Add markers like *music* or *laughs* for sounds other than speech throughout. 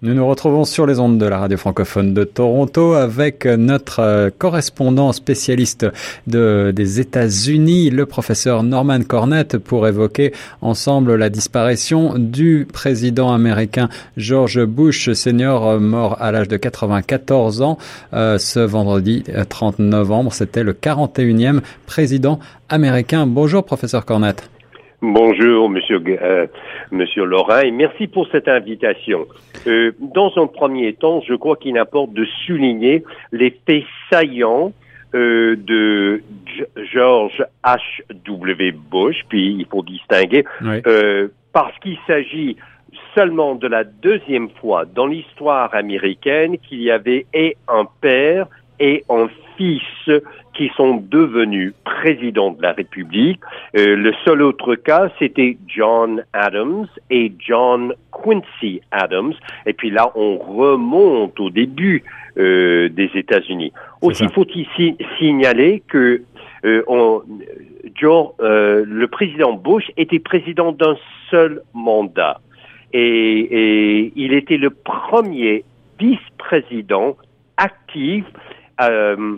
Nous nous retrouvons sur les ondes de la radio francophone de Toronto avec notre euh, correspondant spécialiste de, des États-Unis, le professeur Norman Cornett, pour évoquer ensemble la disparition du président américain George Bush senior, mort à l'âge de 94 ans euh, ce vendredi 30 novembre. C'était le 41e président américain. Bonjour, professeur Cornett. Bonjour, Monsieur euh, Monsieur Laurent, et merci pour cette invitation. Euh, dans un premier temps, je crois qu'il importe de souligner les faits saillants euh, de George H. W. Bush, puis il faut distinguer, euh, parce qu'il s'agit seulement de la deuxième fois dans l'histoire américaine qu'il y avait et un père et un fils qui sont devenus présidents de la République. Euh, le seul autre cas, c'était John Adams et John Quincy Adams. Et puis là, on remonte au début euh, des États-Unis. Aussi faut-il signaler que euh, on, Joe, euh, le président Bush était président d'un seul mandat. Et, et, il était le premier vice-président actif euh,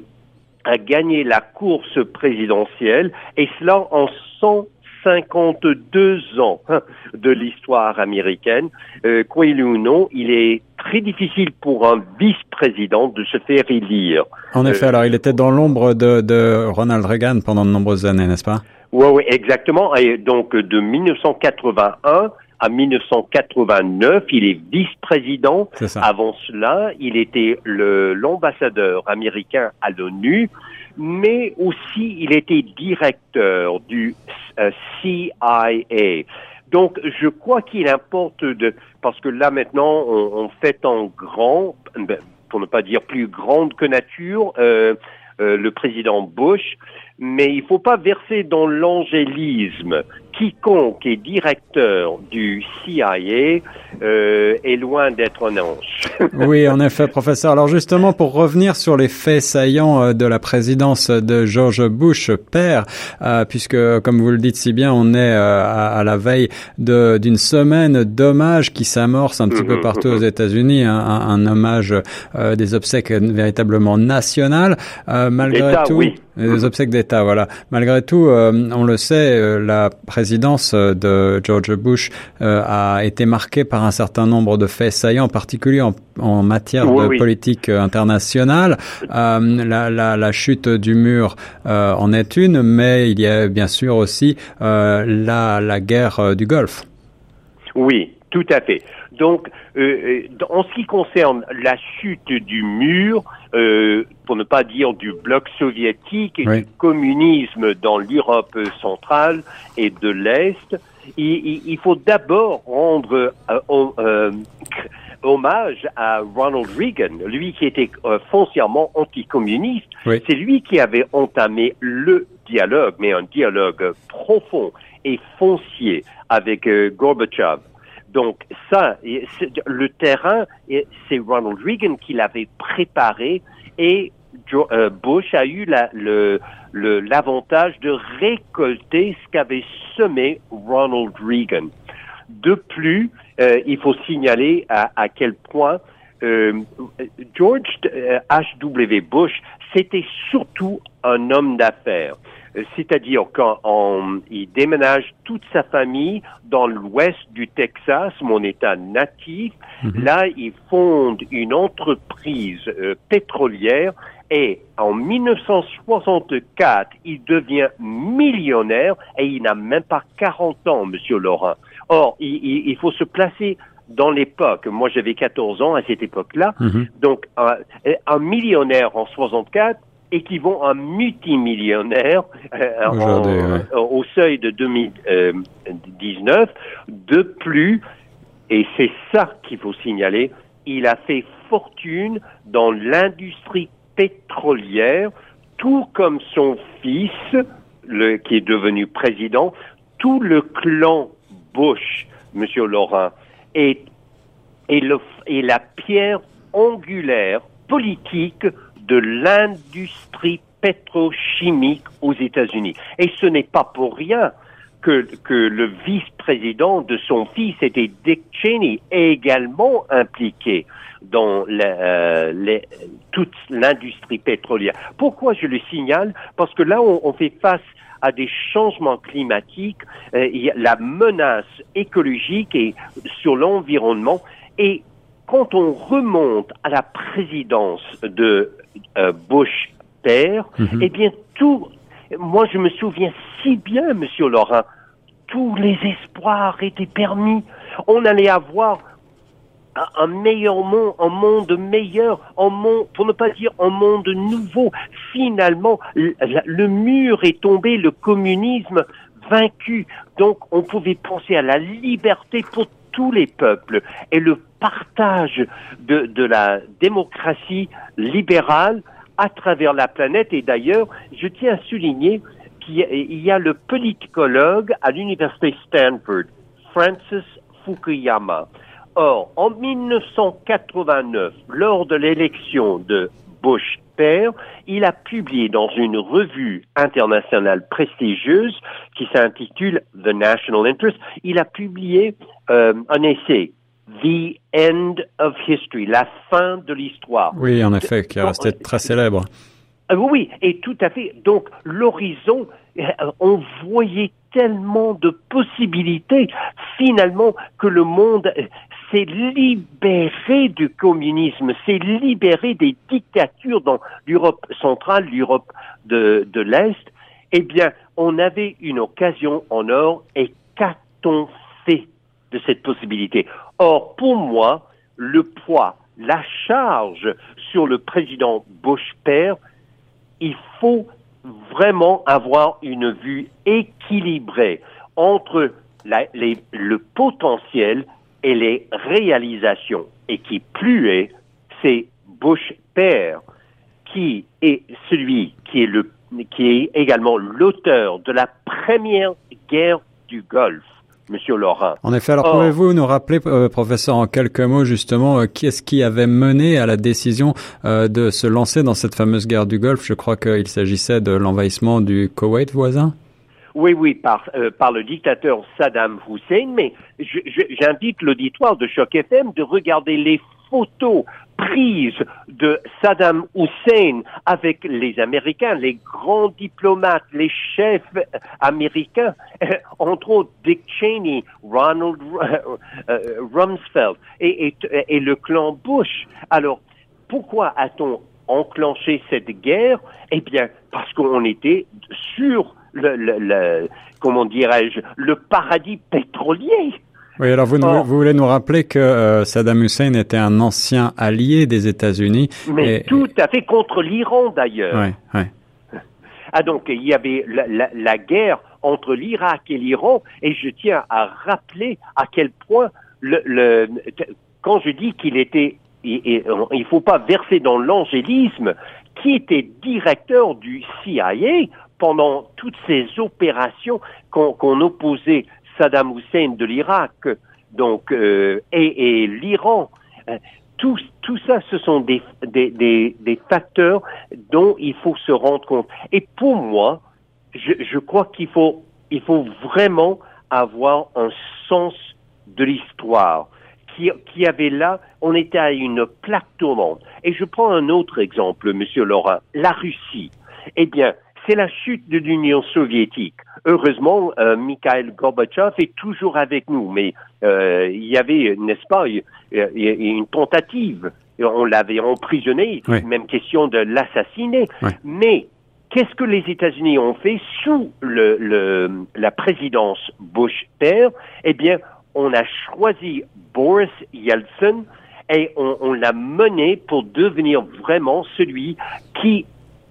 a gagné la course présidentielle, et cela en 152 ans hein, de l'histoire américaine. Euh, croyez-le ou non, il est très difficile pour un vice-président de se faire élire. En effet, euh, alors il était dans l'ombre de, de Ronald Reagan pendant de nombreuses années, n'est-ce pas? Oui, oui, exactement. Et donc de 1981 à 1989, il est vice-président. Avant cela, il était l'ambassadeur américain à l'ONU, mais aussi il était directeur du euh, CIA. Donc, je crois qu'il importe de, parce que là maintenant, on, fait en grand, ben, pour ne pas dire plus grande que nature, euh, euh, le président Bush, mais il ne faut pas verser dans l'angélisme. Quiconque est directeur du CIA euh, est loin d'être un ange. *laughs* oui, en effet, professeur. Alors justement, pour revenir sur les faits saillants euh, de la présidence de George Bush père, euh, puisque comme vous le dites si bien, on est euh, à, la veille d'une semaine d'hommage qui s'amorce un petit peu mhm. partout aux États-Unis, un, un, hommage des obsèques véritablement nationales. malgré tout, oui. Des obsèques d'État, voilà. Malgré tout, on le sait, la présidence de George Bush a été marquée par un certain nombre de faits saillants, en particulier en, en matière de politique euh, internationale. Euh, la, la, la, chute du mur euh, en est une, mais il y a bien sûr aussi euh, la, la guerre du Golfe. Oui, tout à fait. Donc, euh, en ce qui concerne la chute du mur, euh, pour ne pas dire du bloc soviétique et du communisme dans l'Europe centrale et de l'Est, il, il, faut d'abord rendre euh, euh, hommage à Ronald Reagan, lui qui était foncièrement anticommuniste. C'est lui qui avait entamé le dialogue, mais un dialogue profond et foncier avec Gorbachev. Donc ça, le terrain, c'est Ronald Reagan qui l'avait préparé et euh, Bush a eu l'avantage de récolter ce qu'avait semé Ronald Reagan. De plus, euh, il faut signaler à, quel point euh, George H.W. Bush, c'était surtout un homme d'affaires. C'est-à-dire quand il déménage toute sa famille dans l'ouest du Texas, mon état natif, mhm. là, il fonde une entreprise pétrolière et en 1964, il devient millionnaire et il n'a même pas 40 ans, Monsieur Laurent. Or, il, faut se placer dans l'époque. Moi, j'avais 14 ans à cette époque-là. Mhm. Donc, un, millionnaire en 64 équivaut à un multimillionnaire euh, au seuil de 2019. De plus, et c'est ça qu'il faut signaler, il a fait fortune dans l'industrie pétrolière, tout comme son fils, le, qui est devenu président, tout le clan Bush, Monsieur Laurent, est, est, le, est la pierre angulaire politique de l'industrie pétrochimique aux États-Unis. Et ce n'est pas pour rien que, le vice-président de son fils était Dick Cheney, également impliqué dans euh, toute l'industrie pétrolière. Pourquoi je le signale? Parce que là, on, fait face à des changements climatiques, euh, la menace écologique et sur l'environnement. Et quand on remonte à la présidence de euh, Bush père, mhm. eh bien tout, moi je me souviens si bien, Monsieur Laurent, tous les espoirs étaient permis. On allait avoir un meilleur monde, un monde meilleur, un monde, pour ne pas dire un monde nouveau. Finalement, le, mur est tombé, le communisme vaincu. Donc, on pouvait penser à la liberté pour tous les peuples et le partage de, la démocratie libérale à travers la planète. Et d'ailleurs, je tiens à souligner qu'il y a le politicologue à l'université Stanford, Francis Fukuyama. Or, en 1989, lors de l'élection de Bush père, il a publié dans une revue internationale prestigieuse qui s'intitule The National Interest, il a publié euh, un essai The End of History, la fin de l'histoire. Oui, en effet, qui est resté très célèbre. Euh, oui, et tout à fait. Donc, l'horizon, euh, on voyait tellement de possibilités, finalement, que le monde s'est libéré du communisme, s'est libéré des dictatures dans l'Europe centrale, l'Europe de, l'Est. Eh bien, on avait une occasion en or et qu'a-t-on fait de cette possibilité? Or, pour moi, le poids, la charge sur le président Bush père, il faut vraiment avoir une vue équilibrée entre le potentiel et les réalisations. Et qui plus est, c'est Bush père qui est celui qui est le qui est également l'auteur de la première guerre du Golfe. Monsieur Laurent. En effet, alors pouvez-vous nous rappeler, euh, professeur, en quelques mots justement, euh, qui est-ce qui avait mené à la décision euh, de se lancer dans cette fameuse guerre du Golfe? Je crois qu'il s'agissait de l'envahissement du Koweït voisin. Oui, oui, par, par le dictateur Saddam Hussein, mais j'invite l'auditoire de Choc FM de regarder les photos prise de Saddam Hussein avec les Américains, les grands diplomates, les chefs américains, *laughs* entre autres Dick Cheney, Ronald *laughs* euh, Rumsfeld et, le clan Bush. Alors, pourquoi a-t-on enclenché cette guerre? Eh bien, parce qu'on était sur le comment dirais-je, le paradis pétrolier. Oui, alors vous, vous voulez nous rappeler que euh, Saddam Hussein était un ancien allié des États-Unis. Mais tout à fait contre l'Iran d'ailleurs. Oui, oui. *laughs* Ah donc il y avait la, la, guerre entre l'Irak et l'Iran et je tiens à rappeler à quel point le, le quand je dis qu'il était il ne faut pas verser dans l'angélisme qui était directeur du CIA pendant toutes ces opérations qu'on opposait Saddam Hussein de l'Irak, donc euh, et, l'Iran. Euh, tout, tout ça, ce sont des, des, des, facteurs dont il faut se rendre compte. Et pour moi, je, je crois qu'il faut, il faut vraiment avoir un sens de l'histoire. Qui, qui avait là, on était à une plaque tournante. Et je prends un autre exemple, Monsieur Laurent, la Russie. Eh bien, c'est la chute de l'Union soviétique. Heureusement, euh, Mikhail Gorbatchev est toujours avec nous, mais euh, il y avait, n'est-ce pas, une tentative. On l'avait emprisonné, même question de l'assassiner. Mais qu'est-ce que les États-Unis ont fait sous le, la présidence Bush père? Eh bien, on a choisi Boris Yeltsin et on, on l'a mené pour devenir vraiment celui qui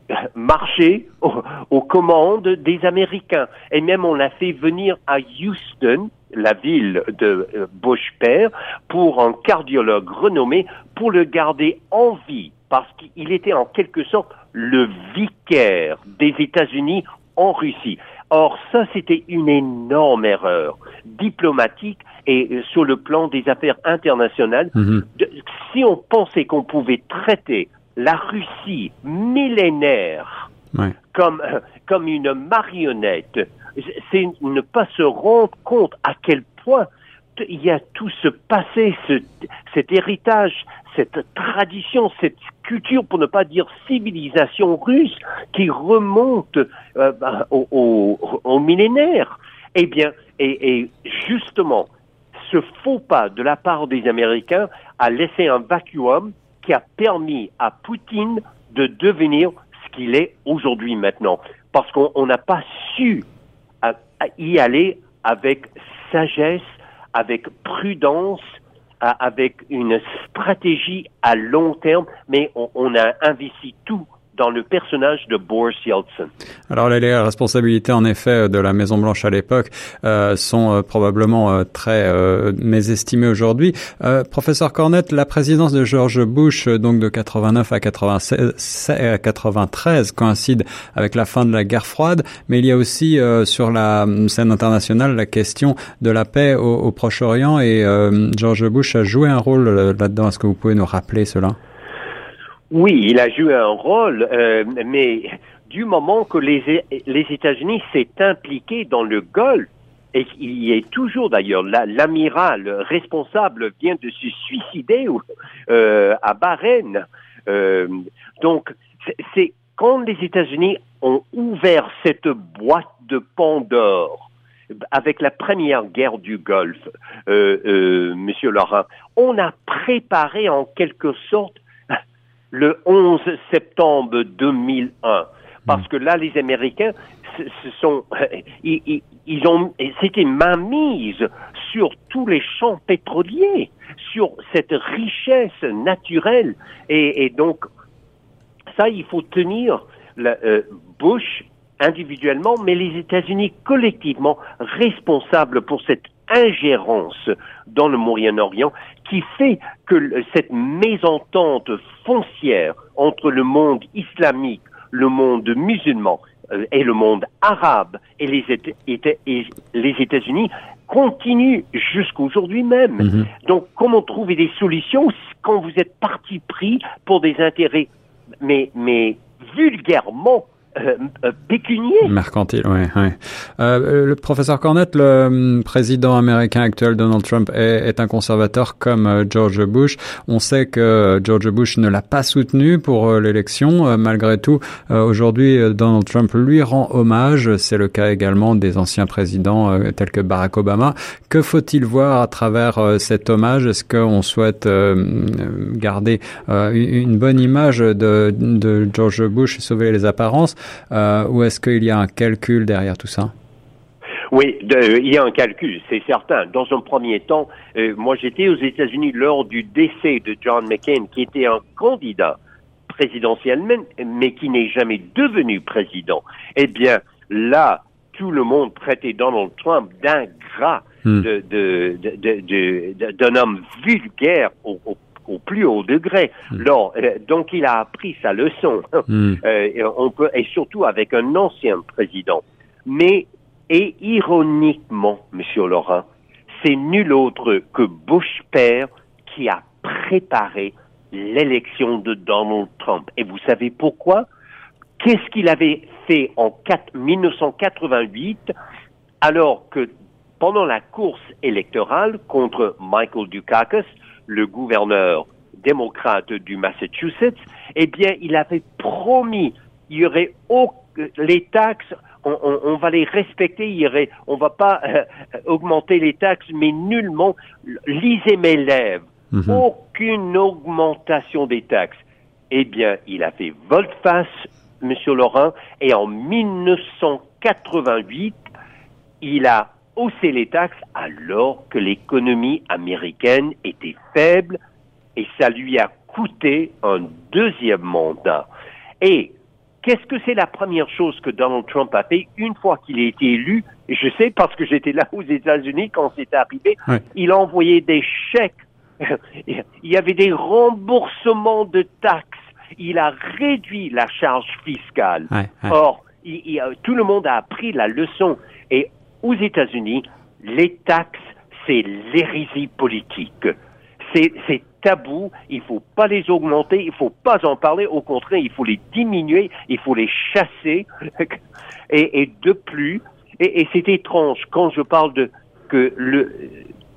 *laughs* marcher aux, commandes des Américains. Et même on l'a fait venir à Houston, la ville de euh, Bush père, pour un cardiologue renommé, pour le garder en vie, parce qu'il était en quelque sorte le vicaire des États-Unis en Russie. Or, ça, c'était une énorme erreur diplomatique et euh, sur le plan des affaires internationales. Mm-hmm. si on pensait qu'on pouvait traiter la Russie millénaire comme, comme une marionnette c'est ne pas se rendre compte à quel point il y a tout ce passé, ce, cet héritage, cette tradition, cette culture, pour ne pas dire civilisation russe, qui remonte euh, bah, au, au, millénaire. Eh bien, et, et, justement, ce faux pas de la part des Américains a laissé un vacuum qui a permis à Poutine de devenir ce qu'il est aujourd'hui maintenant. Parce qu'on n'a pas su y aller avec sagesse, avec prudence, avec une stratégie à long terme, mais on, on a investi tout dans le personnage de Boris Yeltsin. Alors les responsabilités en effet de la Maison Blanche à l'époque euh, sont euh, probablement euh, très euh, mésestimées aujourd'hui. Euh, professeur Cornette, la présidence de George Bush donc de 89 à 96, 93 coïncide avec la fin de la guerre froide, mais il y a aussi sur la scène internationale la question de la paix au, au Proche-Orient et George Bush a joué un rôle là-dedans. Est-ce que vous pouvez nous rappeler cela? Oui, il a joué un rôle, euh, mais du moment que les, les États-Unis s'est impliqué dans le Golfe, et il y est toujours d'ailleurs, l'amiral responsable vient de se suicider euh, à Bahreïn. Euh, donc, c'est quand les États-Unis ont ouvert cette boîte de Pandore avec la première guerre du Golfe, euh, euh Monsieur Laurent, on a préparé en quelque sorte le 11 septembre 2001. Parce que là, les Américains, ce sont, *laughs* ils, ils ont, c'était mise sur tous les champs pétroliers, sur cette richesse naturelle. Et, et donc, ça, il faut tenir la, euh, Bush individuellement, mais les États-Unis collectivement responsables pour cette ingérence dans le Moyen-Orient qui fait que cette mésentente foncière entre le monde islamique, le monde musulman euh, et le monde arabe et les, États-Unis continue jusqu'aujourd'hui même. Mhm. Donc, comment trouver des solutions quand vous êtes parti pris pour des intérêts, mais, mais vulgairement euh, euh, pécunier. Mercantile, oui. Ouais. Euh, le professeur Cornette, le hum, président américain actuel Donald Trump est, est un conservateur comme euh, George Bush. On sait que George Bush ne l'a pas soutenu pour l'élection. malgré tout, aujourd'hui, Donald Trump lui rend hommage. C'est le cas également des anciens présidents tels que Barack Obama. Que faut-il voir à travers cet hommage? Est-ce qu'on souhaite garder une bonne image de, de George Bush et sauver les apparences? Euh, ou est-ce qu'il y a un calcul derrière tout ça? Oui, il y a un calcul, c'est certain. Dans un premier temps, euh, moi j'étais aux États-Unis lors du décès de John McCain, qui était un candidat présidentiel, mais qui n'est jamais devenu président. Eh bien, là, tout le monde traitait Donald Trump d'ingrat, de, d'un homme vulgaire au, au au plus haut degré. Euh, donc il a appris sa leçon, *laughs* hmm. euh, on peut, et surtout avec un ancien président. Mais, et ironiquement, Monsieur Laurent, c'est nul autre que Bush père qui a préparé l'élection de Donald Trump. Et vous savez pourquoi? Qu'est-ce qu'il avait fait en 1988 alors que pendant la course électorale contre Michael Dukakis, le gouverneur démocrate du Massachusetts, eh bien, il avait promis, il y aurait les taxes, on, va les respecter, il y aurait, on va pas euh, augmenter les taxes, mais nullement, lisez mes lèvres, mhm. aucune augmentation des taxes. Eh bien, il a fait volte-face, Monsieur Laurent, et en 1988, il a hausser les taxes alors que l'économie américaine était faible et ça lui a coûté un deuxième mandat. Et qu'est-ce que c'est la première chose que Donald Trump a fait une fois qu'il a été élu? Et je sais parce que j'étais là aux États-Unis quand c'est arrivé. Il a envoyé des chèques. *laughs* il y avait des remboursements de taxes. Il a réduit la charge fiscale. Or, tout le monde a appris la leçon. Et aux États-Unis, les taxes, c'est l'hérésie politique. C'est tabou, il faut pas les augmenter, il faut pas en parler, au contraire, il faut les diminuer, il faut les chasser. *laughs* et, et de plus, Et, et c'est étrange quand je parle de que le,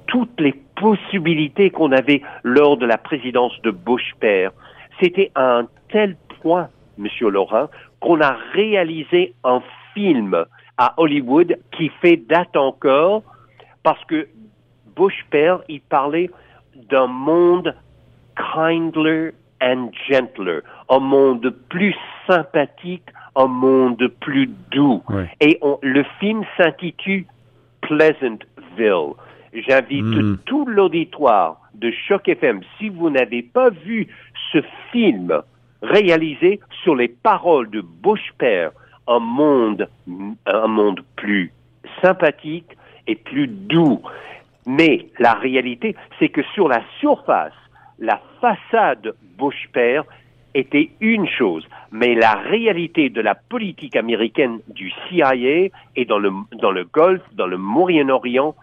toutes les possibilités qu'on avait lors de la présidence de Bush père, c'était à un tel point, Monsieur Laurent, qu'on a réalisé un film à Hollywood qui fait date encore parce que Bush père, il parlait d'un monde kindler and gentler, un monde plus sympathique, un monde plus doux. Et le film s'intitule Pleasantville. J'invite hmm. tout l'auditoire de Choc FM, si vous n'avez pas vu ce film réalisé sur les paroles de Bush père, un monde, un monde plus sympathique et plus doux. Mais la réalité, c'est que sur la surface, la façade Bush père était une chose, mais la réalité de la politique américaine du CIA et dans le, dans le Golfe, dans le Moyen-Orient,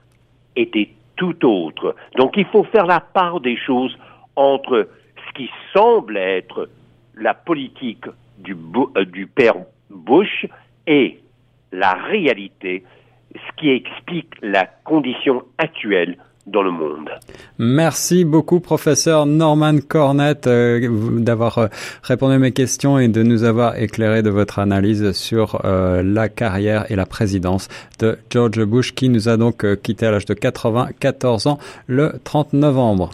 était tout autre. Donc il faut faire la part des choses entre ce qui semble être la politique du, euh, du père Bush et la réalité, ce qui explique la condition actuelle dans le monde. Merci beaucoup, professeur Norman Cornett, euh, d'avoir euh, répondu à mes questions et de nous avoir éclairé de votre analyse sur euh, la carrière et la présidence de George Bush, qui nous a donc quitté à l'âge de 94 ans le 30 novembre.